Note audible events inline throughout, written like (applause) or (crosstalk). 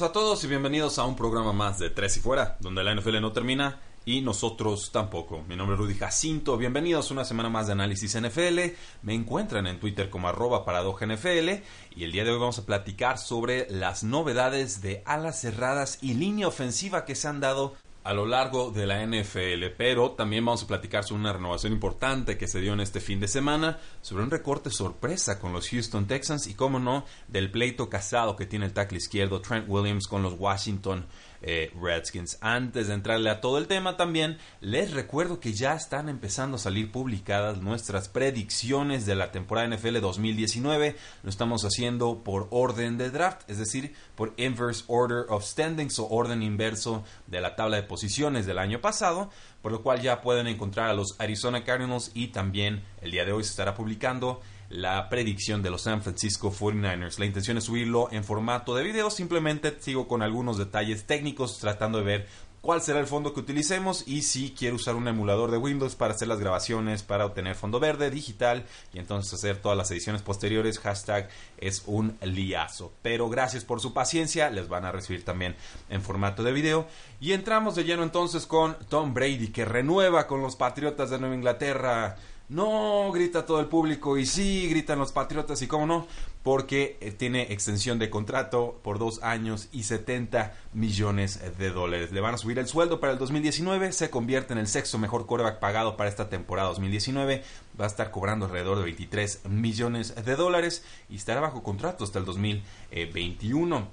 A todos y bienvenidos a un programa más de Tres y Fuera, donde la NFL no termina y nosotros tampoco. Mi nombre es Rudy Jacinto, bienvenidos a una semana más de análisis NFL. Me encuentran en Twitter como arroba NFL y el día de hoy vamos a platicar sobre las novedades de alas cerradas y línea ofensiva que se han dado a lo largo de la NFL, pero también vamos a platicar sobre una renovación importante que se dio en este fin de semana, sobre un recorte sorpresa con los Houston Texans y, cómo no, del pleito casado que tiene el tackle izquierdo Trent Williams con los Washington eh, Redskins. Antes de entrarle a todo el tema también, les recuerdo que ya están empezando a salir publicadas nuestras predicciones de la temporada NFL 2019. Lo estamos haciendo por orden de draft, es decir, por inverse order of standings o orden inverso de la tabla de posiciones del año pasado, por lo cual ya pueden encontrar a los Arizona Cardinals y también el día de hoy se estará publicando la predicción de los San Francisco 49ers. La intención es subirlo en formato de video, simplemente sigo con algunos detalles técnicos tratando de ver cuál será el fondo que utilicemos y si quiero usar un emulador de Windows para hacer las grabaciones, para obtener fondo verde digital y entonces hacer todas las ediciones posteriores. Hashtag es un liazo. Pero gracias por su paciencia, les van a recibir también en formato de video. Y entramos de lleno entonces con Tom Brady que renueva con los Patriotas de Nueva Inglaterra. No, grita todo el público y sí, gritan los Patriotas y cómo no, porque eh, tiene extensión de contrato por dos años y 70 millones de dólares. Le van a subir el sueldo para el 2019, se convierte en el sexto mejor quarterback pagado para esta temporada 2019, va a estar cobrando alrededor de 23 millones de dólares y estará bajo contrato hasta el 2021.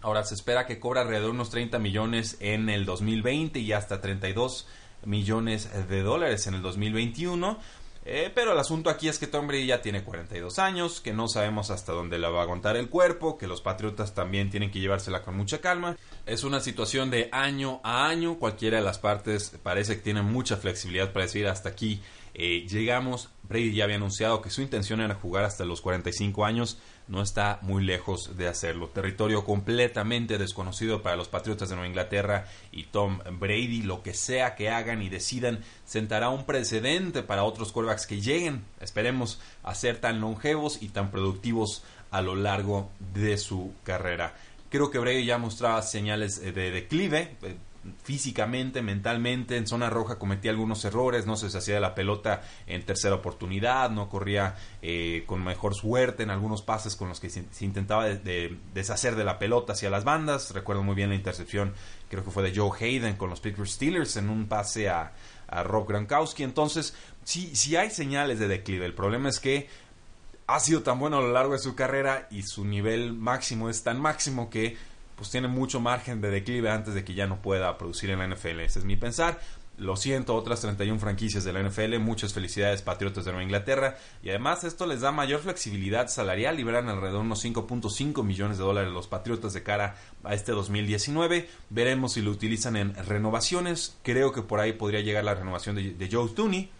Ahora se espera que cobre alrededor de unos 30 millones en el 2020 y hasta 32 millones de dólares en el 2021 eh, pero el asunto aquí es que Tom Brady ya tiene 42 años, que no sabemos hasta dónde la va a aguantar el cuerpo, que los Patriotas también tienen que llevársela con mucha calma. Es una situación de año a año, cualquiera de las partes parece que tiene mucha flexibilidad para decir hasta aquí eh, llegamos. Brady ya había anunciado que su intención era jugar hasta los 45 años no está muy lejos de hacerlo. Territorio completamente desconocido para los Patriotas de Nueva Inglaterra y Tom Brady. Lo que sea que hagan y decidan sentará un precedente para otros quarterbacks que lleguen, esperemos, a ser tan longevos y tan productivos a lo largo de su carrera. Creo que Brady ya mostraba señales de declive, eh, físicamente, mentalmente, en zona roja cometía algunos errores, no se hacía de la pelota en tercera oportunidad, no corría eh, con mejor suerte en algunos pases con los que se, intentaba deshacer de la pelota hacia las bandas. Recuerdo muy bien la intercepción, creo que fue de Joe Hayden con los Pittsburgh Steelers en un pase a, Rob Gronkowski. Entonces, sí, sí hay señales de declive. El problema es que ha sido tan bueno a lo largo de su carrera y su nivel máximo es tan máximo que pues tiene mucho margen de declive antes de que ya no pueda producir en la NFL. Ese es mi pensar. Lo siento, otras 31 franquicias de la NFL, muchas felicidades Patriotas de Nueva Inglaterra y además esto les da mayor flexibilidad salarial, liberan alrededor de unos 5.5 millones de dólares los Patriotas de cara a este 2019, veremos si lo utilizan en renovaciones, creo que por ahí podría llegar la renovación de, Joe Tooney,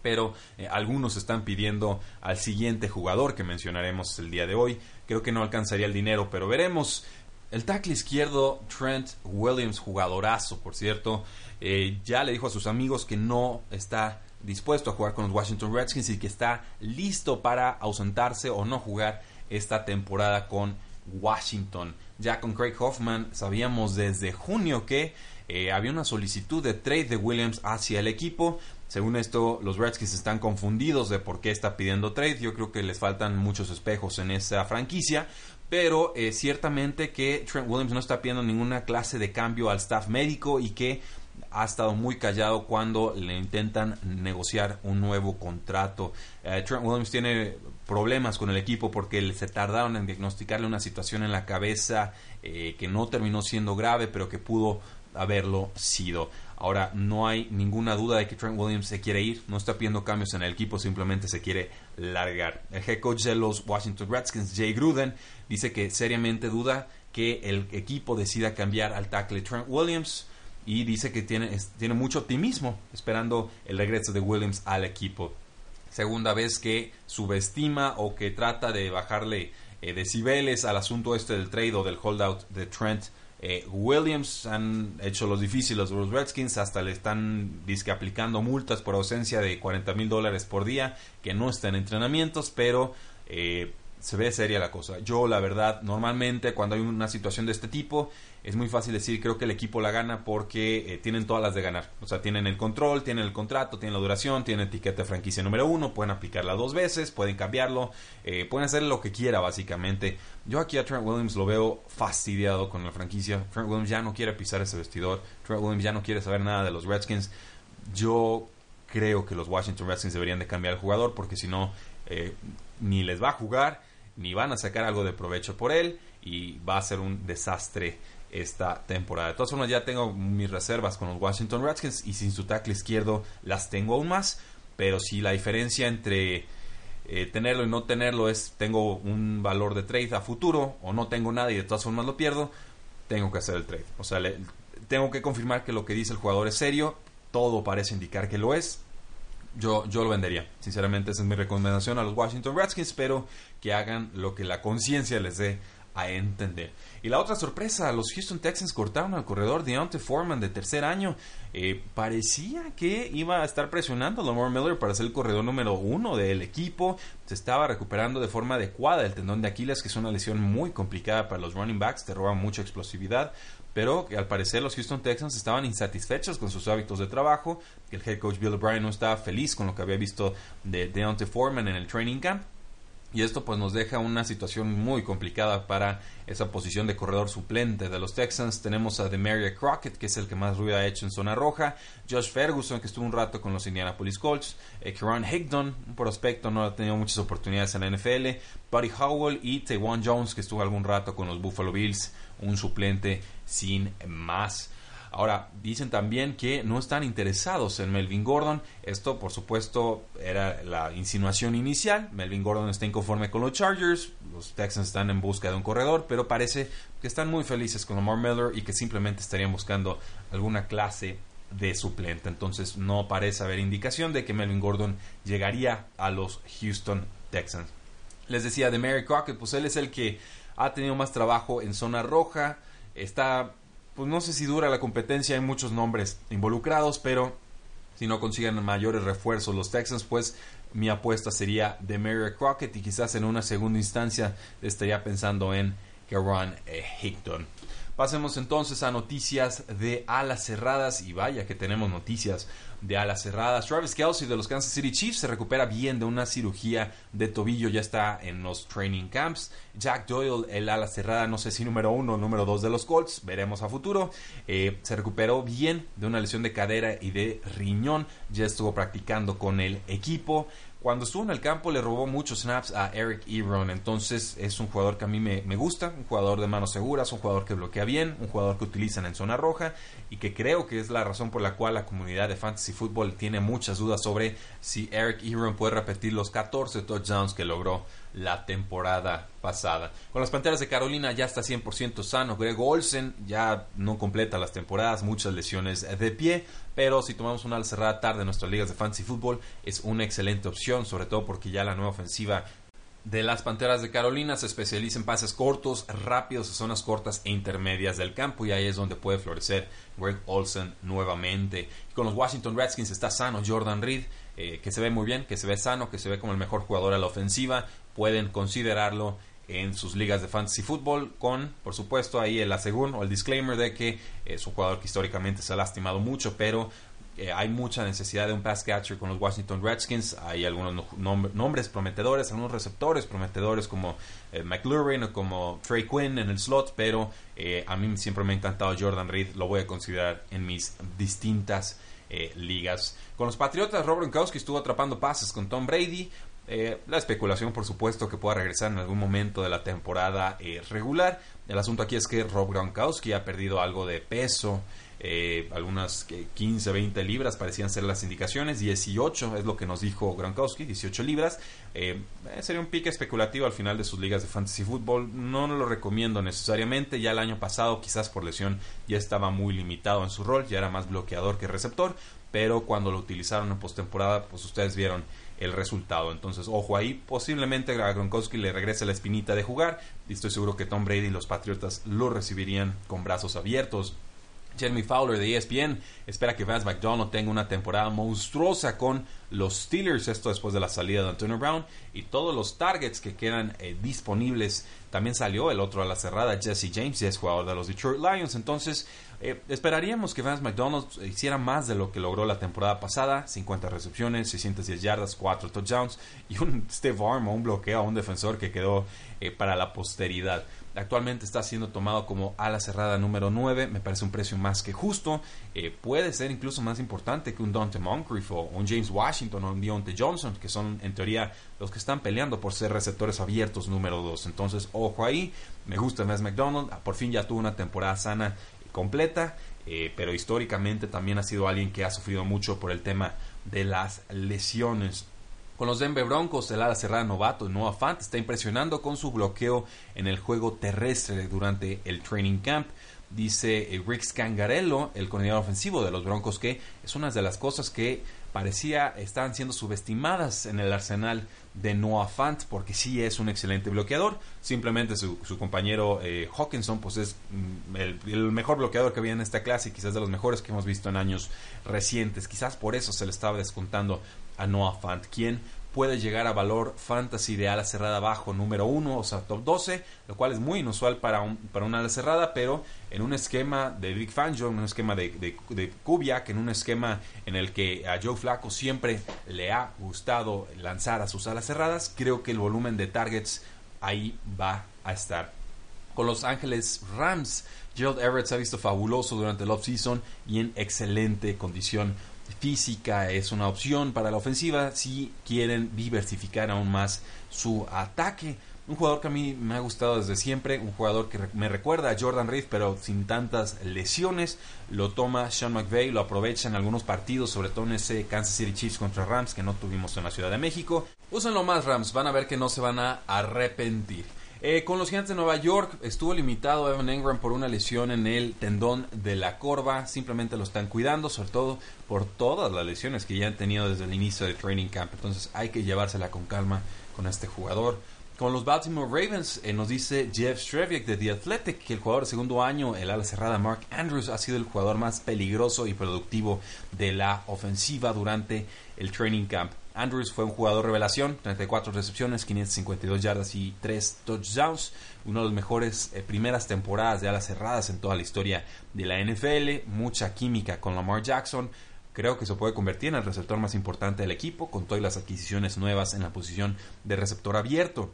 pero eh, algunos están pidiendo al siguiente jugador que mencionaremos el día de hoy, creo que no alcanzaría el dinero, pero veremos. El tackle izquierdo, Trent Williams, jugadorazo, por cierto, eh, ya le dijo a sus amigos que no está dispuesto a jugar con los Washington Redskins y que está listo para ausentarse o no jugar esta temporada con Washington. Ya con Craig Hoffman sabíamos desde junio que eh, había una solicitud de trade de Williams hacia el equipo. Según esto, los Redskins están confundidos de por qué está pidiendo trade. Yo creo que les faltan muchos espejos en esa franquicia. Pero eh, ciertamente que Trent Williams no está pidiendo ninguna clase de cambio al staff médico y que ha estado muy callado cuando le intentan negociar un nuevo contrato. Eh, Trent Williams tiene problemas con el equipo porque se tardaron en diagnosticarle una situación en la cabeza eh, que no terminó siendo grave, pero que pudo haberlo sido. Ahora, no hay ninguna duda de que Trent Williams se quiere ir, no está pidiendo cambios en el equipo, simplemente se quiere largar. El head coach de los Washington Redskins, Jay Gruden, dice que seriamente duda que el equipo decida cambiar al tackle Trent Williams y dice que tiene, tiene mucho optimismo esperando el regreso de Williams al equipo. Segunda vez que subestima o que trata de bajarle eh, decibeles al asunto este del trade o del holdout de Trent eh, Williams. Han hecho los difíciles los Redskins, hasta le están aplicando multas por ausencia de 40 mil dólares por día, que no está en entrenamientos, pero eh, se ve seria la cosa. Yo, la verdad, normalmente cuando hay una situación de este tipo, es muy fácil decir, creo que el equipo la gana porque eh, tienen todas las de ganar. O sea, tienen el control, tienen el contrato, tienen la duración, tienen etiqueta de franquicia número uno, pueden aplicarla dos veces, pueden cambiarlo, eh, pueden hacer lo que quiera, básicamente. Yo aquí a Trent Williams lo veo fastidiado con la franquicia. Trent Williams ya no quiere pisar ese vestidor. Trent Williams ya no quiere saber nada de los Redskins. Yo creo que los Washington Redskins deberían de cambiar al jugador porque si no, eh, ni les va a jugar ni van a sacar algo de provecho por él y va a ser un desastre esta temporada. De todas formas, ya tengo mis reservas con los Washington Redskins y sin su tackle izquierdo las tengo aún más. Pero si la diferencia entre eh, tenerlo y no tenerlo es tengo un valor de trade a futuro o no tengo nada y de todas formas lo pierdo, tengo que hacer el trade. O sea, tengo que confirmar que lo que dice el jugador es serio. Todo parece indicar que lo es yo, yo lo vendería. Sinceramente, esa es mi recomendación a los Washington Redskins. Espero que hagan lo que la conciencia les dé a entender. Y la otra sorpresa, los Houston Texans cortaron al corredor Deontay Foreman de tercer año. Eh, parecía que iba a estar presionando a Lamar Miller para ser el corredor número uno del equipo. Se estaba recuperando de forma adecuada el tendón de Aquiles, que es una lesión muy complicada para los running backs, te roba mucha explosividad pero al parecer los Houston Texans estaban insatisfechos con sus hábitos de trabajo, el head coach Bill O'Brien no estaba feliz con lo que había visto de Deontay Foreman en el training camp y esto pues nos deja una situación muy complicada para esa posición de corredor suplente de los Texans. Tenemos a Demaria Crockett, que es el que más ruido ha hecho en zona roja. Josh Ferguson, que estuvo un rato con los Indianapolis Colts. Eh, Higdon, un prospecto, no ha tenido muchas oportunidades en la NFL. Buddy Howell y Taiwan Jones, que estuvo algún rato con los Buffalo Bills. Un suplente sin más. Ahora, dicen también que no están interesados en Melvin Gordon. Esto, por supuesto, era la insinuación inicial. Melvin Gordon está inconforme con los Chargers. Los Texans están en busca de un corredor, pero parece que están muy felices con Lamar Miller y que simplemente estarían buscando alguna clase de suplente. Entonces, no parece haber indicación de que Melvin Gordon llegaría a los Houston Texans. Les decía de Mary Crockett, pues él es el que ha tenido más trabajo en zona roja. Está pues no sé si dura la competencia, hay muchos nombres involucrados, pero si no consiguen mayores refuerzos los Texans, pues mi apuesta sería de Mary Crockett y quizás en una segunda instancia estaría pensando en Geron Hickton. Pasemos entonces a noticias de alas cerradas y vaya que tenemos noticias de alas cerradas. Travis Kelsey de los Kansas City Chiefs se recupera bien de una cirugía de tobillo, ya está en los training camps. Jack Doyle, el ala cerrada, no sé si número uno o número dos de los Colts, veremos a futuro. Eh, se recuperó bien de una lesión de cadera y de riñón, ya estuvo practicando con el equipo. Cuando estuvo en el campo le robó muchos snaps a Eric Ebron, entonces es un jugador que a mí me, gusta, un jugador de manos seguras, un jugador que bloquea bien, un jugador que utilizan en zona roja y que creo que es la razón por la cual la comunidad de fantasy football tiene muchas dudas sobre si Eric Ebron puede repetir los 14 touchdowns que logró la temporada pasada. Con las Panteras de Carolina ya está 100% sano. Greg Olsen ya no completa las temporadas, muchas lesiones de pie, pero si tomamos una cerrada tarde en nuestras ligas de fantasy fútbol es una excelente opción, sobre todo porque ya la nueva ofensiva de las Panteras de Carolina se especializa en pases cortos, rápidos, zonas cortas e intermedias del campo y ahí es donde puede florecer Greg Olsen nuevamente. con los Washington Redskins está sano Jordan Reed, eh, que se ve muy bien, que se ve sano, que se ve como el mejor jugador a la ofensiva. Pueden considerarlo en sus ligas de fantasy fútbol con, por supuesto, ahí el asegún o el disclaimer de que es un jugador que históricamente se ha lastimado mucho, pero eh, hay mucha necesidad de un pass catcher con los Washington Redskins. Hay algunos nombres prometedores, algunos receptores prometedores como eh, McLaurin o como Trey Quinn en el slot, pero eh, a mí siempre me ha encantado Jordan Reed. Lo voy a considerar en mis distintas ligas. Con los Patriotas, Rob Gronkowski estuvo atrapando pases con Tom Brady. Eh, la especulación, por supuesto, que pueda regresar en algún momento de la temporada eh, regular. El asunto aquí es que Rob Gronkowski ha perdido algo de peso eh, algunas 15, 20 libras parecían ser las indicaciones, 18 es lo que nos dijo Gronkowski, 18 libras. Eh, sería un pique especulativo al final de sus ligas de fantasy fútbol, no lo recomiendo necesariamente, ya el año pasado quizás por lesión ya estaba muy limitado en su rol, ya era más bloqueador que receptor, pero cuando lo utilizaron en postemporada, pues ustedes vieron el resultado. Entonces, ojo ahí, posiblemente a Gronkowski le regrese la espinita de jugar y estoy seguro que Tom Brady y los Patriotas lo recibirían con brazos abiertos. Jeremy Fowler de ESPN espera que Vance McDonald tenga una temporada monstruosa con los Steelers, esto después de la salida de Antonio Brown y todos los targets que quedan eh, disponibles. También salió el otro a la cerrada, Jesse James, ya es jugador de los Detroit Lions. Entonces, eh, esperaríamos que Vance McDonald hiciera más de lo que logró la temporada pasada: 50 recepciones, 610 yardas, 4 touchdowns y un (laughs) Steve Arm, un bloqueo a un defensor que quedó eh, para la posteridad. Actualmente está siendo tomado como ala cerrada número 9. Me parece un precio más que justo. Eh, puede ser incluso más importante que un Dante Moncrief o un James Washington o un Deontay Johnson, que son en teoría los que están peleando por ser receptores abiertos número 2. Entonces, ojo ahí. Me gusta más McDonald. Por fin ya tuvo una temporada sana completa. Eh, pero históricamente también ha sido alguien que ha sufrido mucho por el tema de las lesiones. Con los Denver Broncos, el ala cerrada novato Noah Fant está impresionando con su bloqueo en el juego terrestre durante el training camp. Dice eh, Rick Scangarello, el coordinador ofensivo de los Broncos, que es una de las cosas que parecía estaban siendo subestimadas en el arsenal de Noah Fant, porque sí es un excelente bloqueador. Simplemente su, compañero eh, Hawkinson, pues es mm, el, el, mejor bloqueador que había en esta clase, quizás de los mejores que hemos visto en años recientes. Quizás por eso se le estaba descontando a Noah Fant, quien puede llegar a valor fantasy de ala cerrada bajo número 1, o sea, top 12, lo cual es muy inusual para, un, para una ala cerrada, pero en un esquema de Big Fangio, en un esquema de, de, Kubiak, en un esquema en el que a Joe Flaco siempre le ha gustado lanzar a sus alas cerradas, creo que el volumen de targets ahí va a estar. Con Los Ángeles Rams, Gerald Everett se ha visto fabuloso durante el offseason y en excelente condición física es una opción para la ofensiva si quieren diversificar aún más su ataque. Un jugador que a mí me ha gustado desde siempre, un jugador que me recuerda a Jordan Reed, pero sin tantas lesiones. Lo toma Sean McVay, lo aprovecha en algunos partidos, sobre todo en ese Kansas City Chiefs contra Rams que no tuvimos en la Ciudad de México. Úsenlo más Rams, van a ver que no se van a arrepentir. Eh, con los Gigantes de Nueva York estuvo limitado Evan Engram por una lesión en el tendón de la corva. Simplemente lo están cuidando, sobre todo por todas las lesiones que ya han tenido desde el inicio del training camp. Entonces hay que llevársela con calma con este jugador. Con los Baltimore Ravens eh, nos dice Jeff Streviak de The Athletic que el jugador de segundo año, el ala cerrada Mark Andrews, ha sido el jugador más peligroso y productivo de la ofensiva durante el training camp. Andrews fue un jugador revelación, 34 recepciones, 552 yardas y 3 touchdowns. Uno de los mejores eh, primeras temporadas de alas cerradas en toda la historia de la NFL. Mucha química con Lamar Jackson. Creo que se puede convertir en el receptor más importante del equipo con todas las adquisiciones nuevas en la posición de receptor abierto.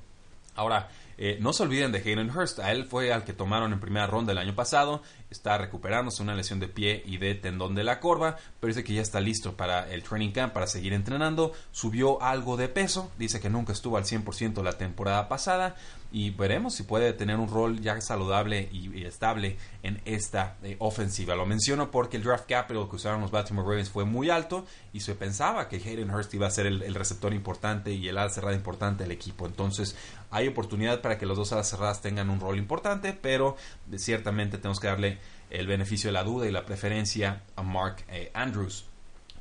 Ahora, eh, no se olviden de Hayden Hurst. A él fue al que tomaron en primera ronda el año pasado. Está recuperándose una lesión de pie y de tendón de la corva. Pero dice que ya está listo para el training camp, para seguir entrenando. Subió algo de peso. Dice que nunca estuvo al 100% la temporada pasada y veremos si puede tener un rol ya saludable y, estable en esta eh, ofensiva. Lo menciono porque el draft capital que usaron los Baltimore Ravens fue muy alto y se pensaba que Hayden Hurst iba a ser el, receptor importante y el ala cerrada importante del equipo. Entonces hay oportunidad para que los dos alas cerradas tengan un rol importante, pero ciertamente tenemos que darle el beneficio de la duda y la preferencia a Mark eh, Andrews.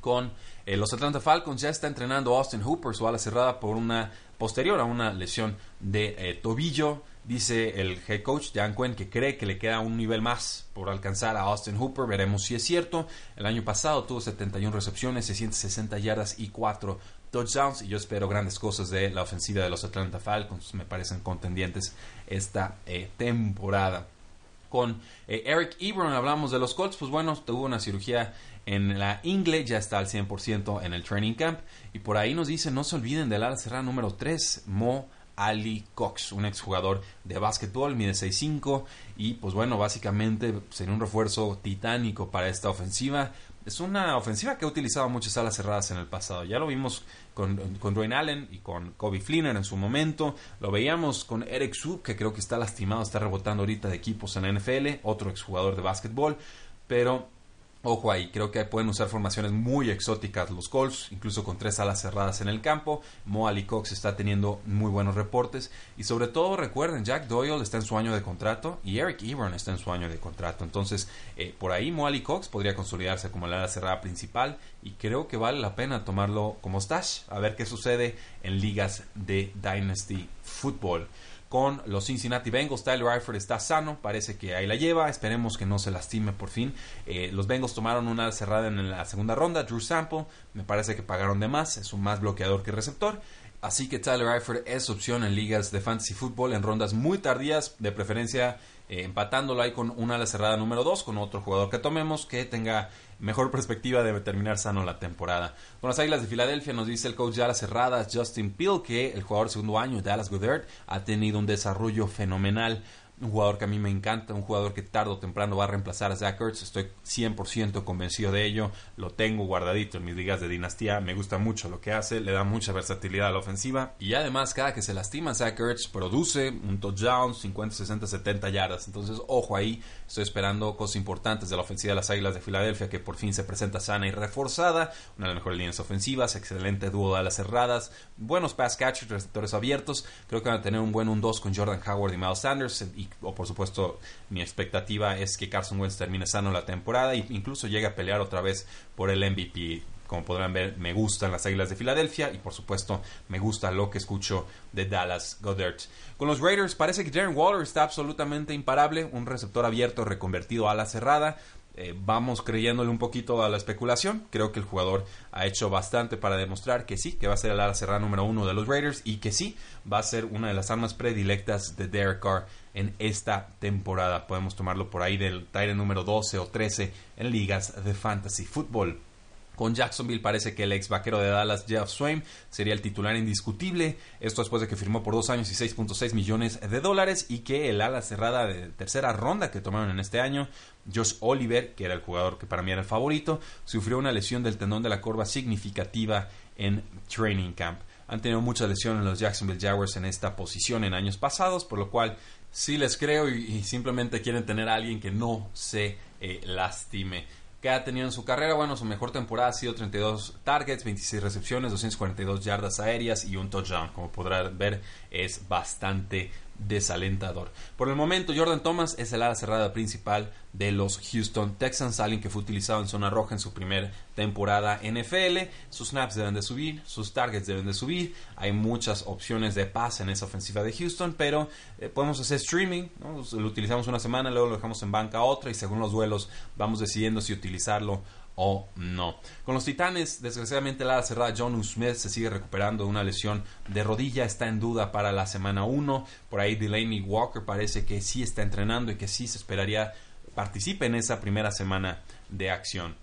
Con eh, los Atlanta Falcons ya está entrenando Austin Hooper, su ala cerrada, por una posterior a una lesión de eh, tobillo. Dice el head coach Dan Quinn que cree que le queda un nivel más por alcanzar a Austin Hooper. Veremos si es cierto. El año pasado tuvo 71 recepciones, 660 yardas y 4 touchdowns. Y yo espero grandes cosas de la ofensiva de los Atlanta Falcons. Me parecen contendientes esta eh, temporada. Con eh, Eric Ebron hablamos de los Colts. Pues bueno, tuvo una cirugía en la Ingle, ya está al 100% en el training camp. Y por ahí nos dice, no se olviden del ala cerrada número 3, Mo Ali Cox, un exjugador de básquetbol, mide 6'5 y pues bueno, básicamente sería un refuerzo titánico para esta ofensiva. Es una ofensiva que ha utilizado muchas alas cerradas en el pasado. Ya lo vimos con, con Dwayne Allen y con Kobe Fleener en su momento. Lo veíamos con Eric Sub, que creo que está lastimado, está rebotando ahorita de equipos en la NFL, otro exjugador de básquetbol. Pero Ojo ahí, creo que pueden usar formaciones muy exóticas los Colts, incluso con tres alas cerradas en el campo. Mo Cox está teniendo muy buenos reportes. Y sobre todo, recuerden, Jack Doyle está en su año de contrato y Eric Ebron está en su año de contrato. Entonces, eh, por ahí Mo Cox podría consolidarse como la ala cerrada principal. Y creo que vale la pena tomarlo como stash, a ver qué sucede en ligas de Dynasty Football con los Cincinnati Bengals. Tyler Eifert está sano, parece que ahí la lleva. Esperemos que no se lastime por fin. Eh, los Bengals tomaron una cerrada en la segunda ronda. Drew Sample, me parece que pagaron de más. Es un más bloqueador que receptor. Así que Tyler Eifert es opción en ligas de fantasy football en rondas muy tardías, de preferencia eh, empatándolo ahí con una ala cerrada número 2, con otro jugador que tomemos que tenga mejor perspectiva de terminar sano la temporada. Con las Águilas de Filadelfia nos dice el coach de alas cerradas Justin Peel que el jugador segundo año, Dallas Goddard, ha tenido un desarrollo fenomenal un jugador que a mí me encanta, un jugador que tarde o temprano va a reemplazar a Zach Ertz, estoy 100% convencido de ello, lo tengo guardadito en mis ligas de dinastía, me gusta mucho lo que hace, le da mucha versatilidad a la ofensiva y además cada que se lastima Zach Ertz produce un touchdown, 50, 60, 70 yardas, entonces ojo ahí, estoy esperando cosas importantes de la ofensiva de las Águilas de Filadelfia que por fin se presenta sana y reforzada, una de las mejores líneas ofensivas, excelente dúo de alas cerradas, buenos pass catchers, receptores abiertos, creo que van a tener un buen 1-2 con Jordan Howard y Miles Sanders y o por supuesto mi expectativa es que Carson Wentz termine sano la temporada e incluso llegue a pelear otra vez por el MVP. Como podrán ver, me gustan las Águilas de Filadelfia y por supuesto me gusta lo que escucho de Dallas Goddard. Con los Raiders parece que Darren Waller está absolutamente imparable, un receptor abierto reconvertido a la cerrada. Eh, vamos creyéndole un poquito a la especulación. Creo que el jugador ha hecho bastante para demostrar que sí, que va a ser el ala cerrada número uno de los Raiders y que sí, va a ser una de las armas predilectas de Derek Carr en esta temporada. Podemos tomarlo por ahí del Tire número 12 o 13 en ligas de fantasy fútbol. Con Jacksonville parece que el ex vaquero de Dallas, Jeff Swain, sería el titular indiscutible. Esto después de que firmó por dos años y 6.6 millones de dólares y que el ala cerrada de tercera ronda que tomaron en este año, Josh Oliver, que era el jugador que para mí era el favorito, sufrió una lesión del tendón de la corva significativa en training camp. Han tenido muchas lesiones los Jacksonville Jaguars en esta posición en años pasados, por lo cual sí les creo y, simplemente quieren tener a alguien que no se eh, lastime. ¿Qué ha tenido en su carrera? Bueno, su mejor temporada ha sido 32 targets, 26 recepciones, 242 yardas aéreas y un touchdown. Como podrán ver, es bastante desalentador. Por el momento, Jordan Thomas es el ala cerrada principal de los Houston Texans, alguien que fue utilizado en zona roja en su primera temporada NFL. Sus snaps deben de subir, sus targets deben de subir. Hay muchas opciones de pase en esa ofensiva de Houston, pero eh, podemos hacer streaming. Lo utilizamos una semana, luego lo dejamos en banca otra y según los duelos vamos decidiendo si utilizarlo o no. Con los Titanes, desgraciadamente la cerrada John Smith se sigue recuperando de una lesión de rodilla, está en duda para la semana 1. Por ahí Delaney Walker parece que sí está entrenando y que sí se esperaría participe en esa primera semana de acción.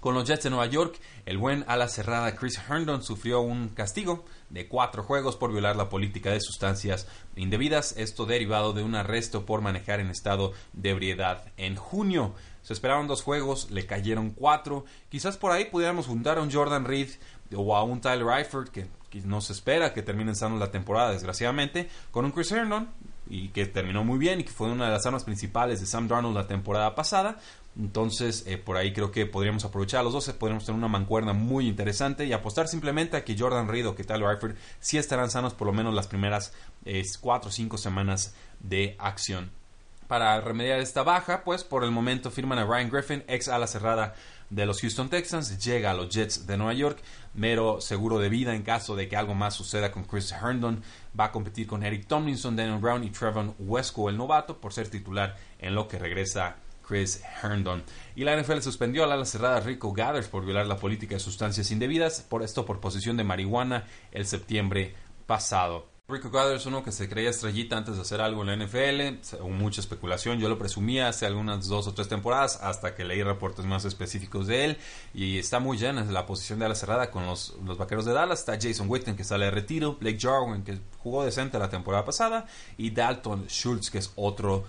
Con los Jets de Nueva York, el buen ala cerrada Chris Herndon sufrió un castigo de cuatro juegos por violar la política de sustancias indebidas, esto derivado de un arresto por manejar en estado de ebriedad en junio. Se esperaron dos juegos, le cayeron cuatro. Quizás por ahí pudiéramos juntar a un Jordan Reed o a un Tyler Eifert, que, no se espera que terminen sanos la temporada, desgraciadamente, con un Chris Herndon, y que terminó muy bien y que fue una de las armas principales de Sam Darnold la temporada pasada. Entonces, eh, por ahí creo que podríamos aprovechar a los dos, podríamos tener una mancuerna muy interesante y apostar simplemente a que Jordan Reed o que Tyler Eifert sí estarán sanos por lo menos las primeras eh, cuatro o cinco semanas de acción para remediar esta baja, pues por el momento firman a Ryan Griffin, ex ala cerrada de los Houston Texans, llega a los Jets de Nueva York, mero seguro de vida en caso de que algo más suceda con Chris Herndon, va a competir con Eric Tomlinson, Daniel Brown y Trevon Wesco, el novato, por ser titular en lo que regresa Chris Herndon. Y la NFL suspendió al ala cerrada Rico Gathers por violar la política de sustancias indebidas, por esto por posesión de marihuana el septiembre pasado. Rico Gathers, uno que se creía estrellita antes de hacer algo en la NFL, hubo mucha especulación, yo lo presumía hace algunas dos o tres temporadas hasta que leí reportes más específicos de él y está muy llena la posición de ala cerrada con los, los vaqueros de Dallas, está Jason Witten que sale de retiro, Blake Jarwin que jugó decente la temporada pasada y Dalton Schultz que es otro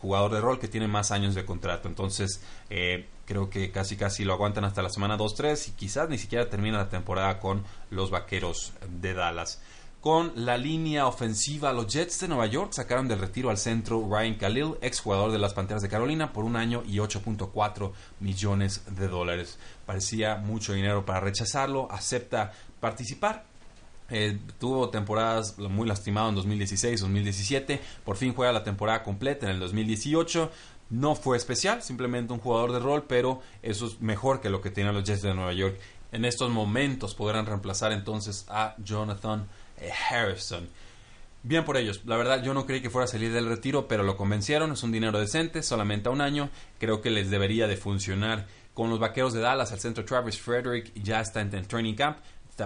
jugador de rol que tiene más años de contrato, entonces eh, creo que casi casi lo aguantan hasta la semana 2-3 y quizás ni siquiera termina la temporada con los vaqueros de Dallas. Con la línea ofensiva. Los Jets de Nueva York sacaron del retiro al centro Ryan Khalil, ex jugador de las Panteras de Carolina, por un año y 8.4 millones de dólares. Parecía mucho dinero para rechazarlo. Acepta participar. Eh, tuvo temporadas muy lastimado en 2016, 2017. Por fin juega la temporada completa en el 2018. No fue especial, simplemente un jugador de rol, pero eso es mejor que lo que tienen los Jets de Nueva York. En estos momentos podrán reemplazar entonces a Jonathan Harrison. Bien por ellos. La verdad, yo no creí que fuera a salir del retiro, pero lo convencieron. Es un dinero decente, solamente a un año. Creo que les debería de funcionar con los vaqueros de Dallas. Al centro Travis Frederick ya está en el training camp.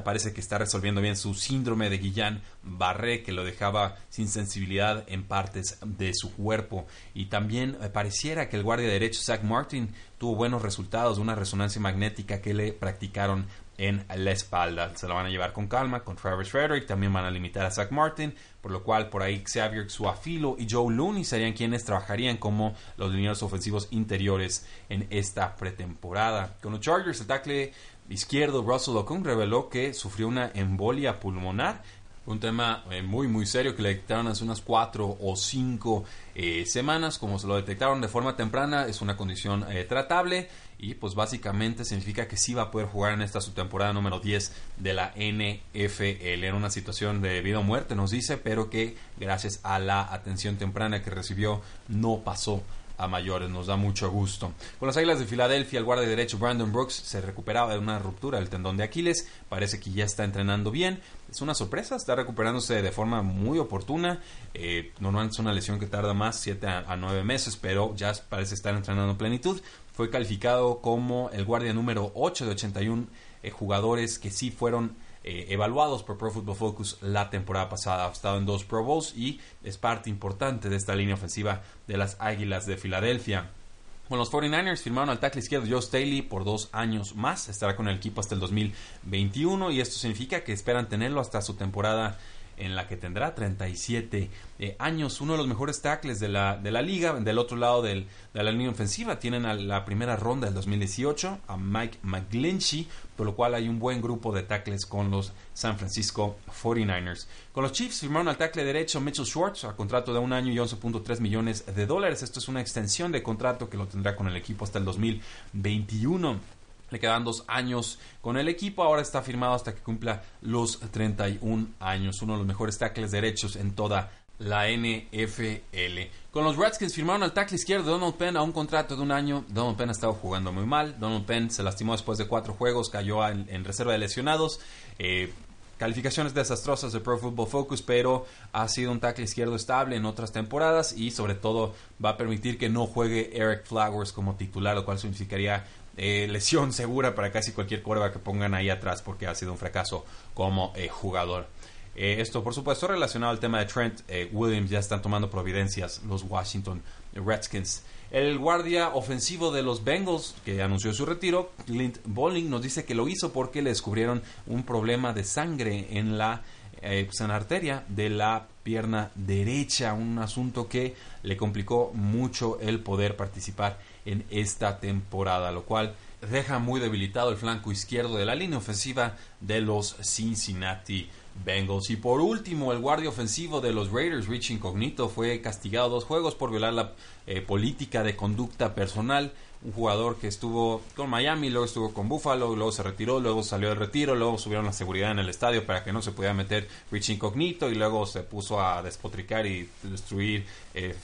Parece que está resolviendo bien su síndrome de Guillain Barré, que lo dejaba sin sensibilidad en partes de su cuerpo. Y también eh, pareciera que el guardia derecho Zach Martin tuvo buenos resultados de una resonancia magnética que le practicaron en la espalda. Se lo van a llevar con calma con Travis Frederick, también van a limitar a Zach Martin, por lo cual por ahí Xavier Suafilo y Joe Looney serían quienes trabajarían como los lineros ofensivos interiores en esta pretemporada. Con los Chargers, el tackle izquierdo Russell Okung reveló que sufrió una embolia pulmonar un tema eh, muy muy serio que le detectaron hace unas cuatro o cinco eh, semanas. Como se lo detectaron de forma temprana es una condición eh, tratable. Y pues básicamente significa que sí va a poder jugar en esta subtemporada número 10 de la NFL era una situación de vida o muerte nos dice pero que gracias a la atención temprana que recibió no pasó a mayores. Nos da mucho gusto. Con las Águilas de Filadelfia, el guardia derecho Brandon Brooks se recuperaba de una ruptura del tendón de Aquiles. Parece que ya está entrenando bien. Es una sorpresa, está recuperándose de forma muy oportuna. Eh, normalmente es una lesión que tarda más, 7 a 9 meses, pero ya parece estar entrenando en plenitud. Fue calificado como el guardia número 8 de 81 eh, jugadores que sí fueron eh, evaluados por Pro Football Focus la temporada pasada. Ha estado en dos Pro Bowls y es parte importante de esta línea ofensiva de las Águilas de Filadelfia. Bueno, los 49ers firmaron al tackle izquierdo Joe Staley por dos años más. Estará con el equipo hasta el 2021 y esto significa que esperan tenerlo hasta su temporada en la que tendrá 37 eh, años, uno de los mejores tackles de la, de la liga. Del otro lado del, de la línea ofensiva tienen a la primera ronda del 2018 a Mike McGlinchey, por lo cual hay un buen grupo de tackles con los San Francisco 49ers. Con los Chiefs firmaron al tackle derecho Mitchell Schwartz a contrato de un año y 11.3 millones de dólares. Esto es una extensión de contrato que lo tendrá con el equipo hasta el 2021. Le quedan dos años con el equipo. Ahora está firmado hasta que cumpla los 31 años. Uno de los mejores tackles derechos en toda la NFL. Con los Redskins firmaron al tackle izquierdo Donald Penn a un contrato de un año. Donald Penn ha estado jugando muy mal. Donald Penn se lastimó después de cuatro juegos, cayó en, reserva de lesionados. Eh, calificaciones desastrosas de Pro Football Focus, pero ha sido un tackle izquierdo estable en otras temporadas y sobre todo va a permitir que no juegue Eric Flowers como titular, lo cual significaría eh, lesión segura para casi cualquier cuerva que pongan ahí atrás porque ha sido un fracaso como eh, jugador. Eh, esto, por supuesto, relacionado al tema de Trent Williams, ya están tomando providencias los Washington Redskins. El guardia ofensivo de los Bengals, que anunció su retiro, Clint Bowling, nos dice que lo hizo porque le descubrieron un problema de sangre en la, pues, en la arteria de la pierna derecha, un asunto que le complicó mucho el poder participar en esta temporada, lo cual deja muy debilitado el flanco izquierdo de la línea ofensiva de los Cincinnati Bengals. Y por último, el guardia ofensivo de los Raiders, Rich Incognito, fue castigado dos juegos por violar la eh, política de conducta personal un jugador que estuvo con Miami, luego estuvo con Buffalo, luego se retiró, luego salió del retiro, luego subieron la seguridad en el estadio para que no se pudiera meter Rich Incognito y luego se puso a despotricar y destruir eh,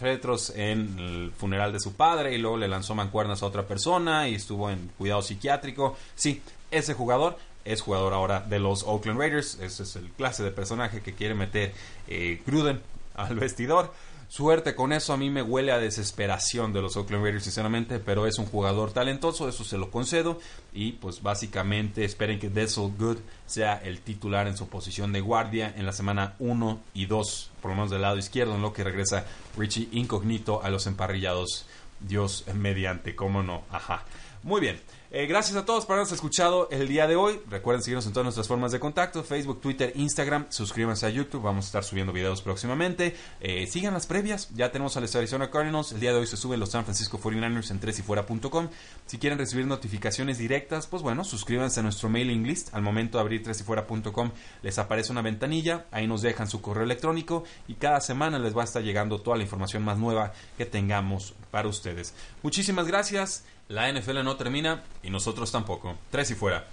en el funeral de su padre y luego le lanzó mancuernas a otra persona y estuvo en cuidado psiquiátrico. Sí, ese jugador es jugador ahora de los Oakland Raiders, ese es el clase de personaje que quiere meter eh, Gruden al vestidor. Suerte con eso, a mí me huele a desesperación de los Oakland Raiders, sinceramente, pero es un jugador talentoso, eso se lo concedo. Y pues básicamente esperen que Dessel Good sea el titular en su posición de guardia en la semana 1 y 2, por lo menos del lado izquierdo, en lo que regresa Richie Incognito a los emparrillados. Dios mediante, cómo no, ajá. Muy bien. Eh, gracias a todos por habernos escuchado el día de hoy. Recuerden seguirnos en todas nuestras formas de contacto: Facebook, Twitter, Instagram. Suscríbanse a YouTube. Vamos a estar subiendo videos próximamente. Eh, sigan las previas. Ya tenemos a los Arizona Cardinals. El día de hoy se suben los San Francisco 49ers en 3yfuera.com. Si quieren recibir notificaciones directas, pues bueno, suscríbanse a nuestro mailing list. Al momento de abrir 3yfuera.com les aparece una ventanilla. Ahí nos dejan su correo electrónico y cada semana les va a estar llegando toda la información más nueva que tengamos para ustedes. Muchísimas gracias. La NFL no termina y nosotros tampoco. Tres y fuera.